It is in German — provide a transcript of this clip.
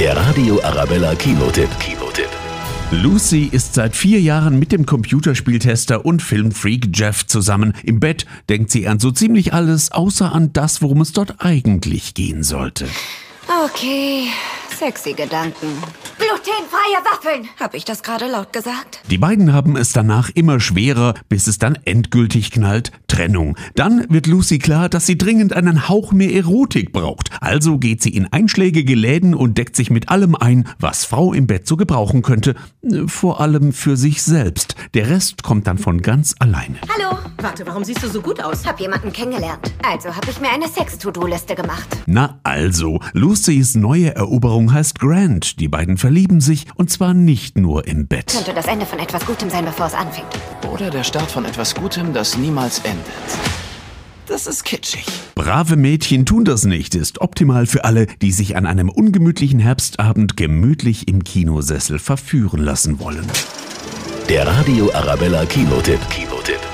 Der Radio Arabella Kinotipp. Kinotipp. Lucy ist seit vier Jahren mit dem Computerspieltester und Filmfreak Jeff zusammen. Im Bett denkt sie an so ziemlich alles, außer an das, worum es dort eigentlich gehen sollte. Okay, sexy Gedanken. Glutenfreie Waffeln! Hab ich das gerade laut gesagt? Die beiden haben es danach immer schwerer, bis es dann endgültig knallt. Trennung. Dann wird Lucy klar, dass sie dringend einen Hauch mehr Erotik braucht. Also geht sie in einschlägige Läden und deckt sich mit allem ein, was Frau im Bett so gebrauchen könnte. Vor allem für sich selbst. Der Rest kommt dann von ganz alleine. Hallo, Warte, warum siehst du so gut aus? hab jemanden kennengelernt. Also hab ich mir eine Sex-To-Do-Liste gemacht. Na also, Lucys neue Eroberung heißt Grant. Die beiden verlieben sich und zwar nicht nur im Bett. Könnte das Ende von etwas Gutem sein, bevor es anfängt. Oder der Start von etwas Gutem, das niemals endet. Das ist kitschig. Brave Mädchen tun das nicht ist optimal für alle, die sich an einem ungemütlichen Herbstabend gemütlich im Kinosessel verführen lassen wollen. Der Radio Arabella Kinotipp. Kinotipp.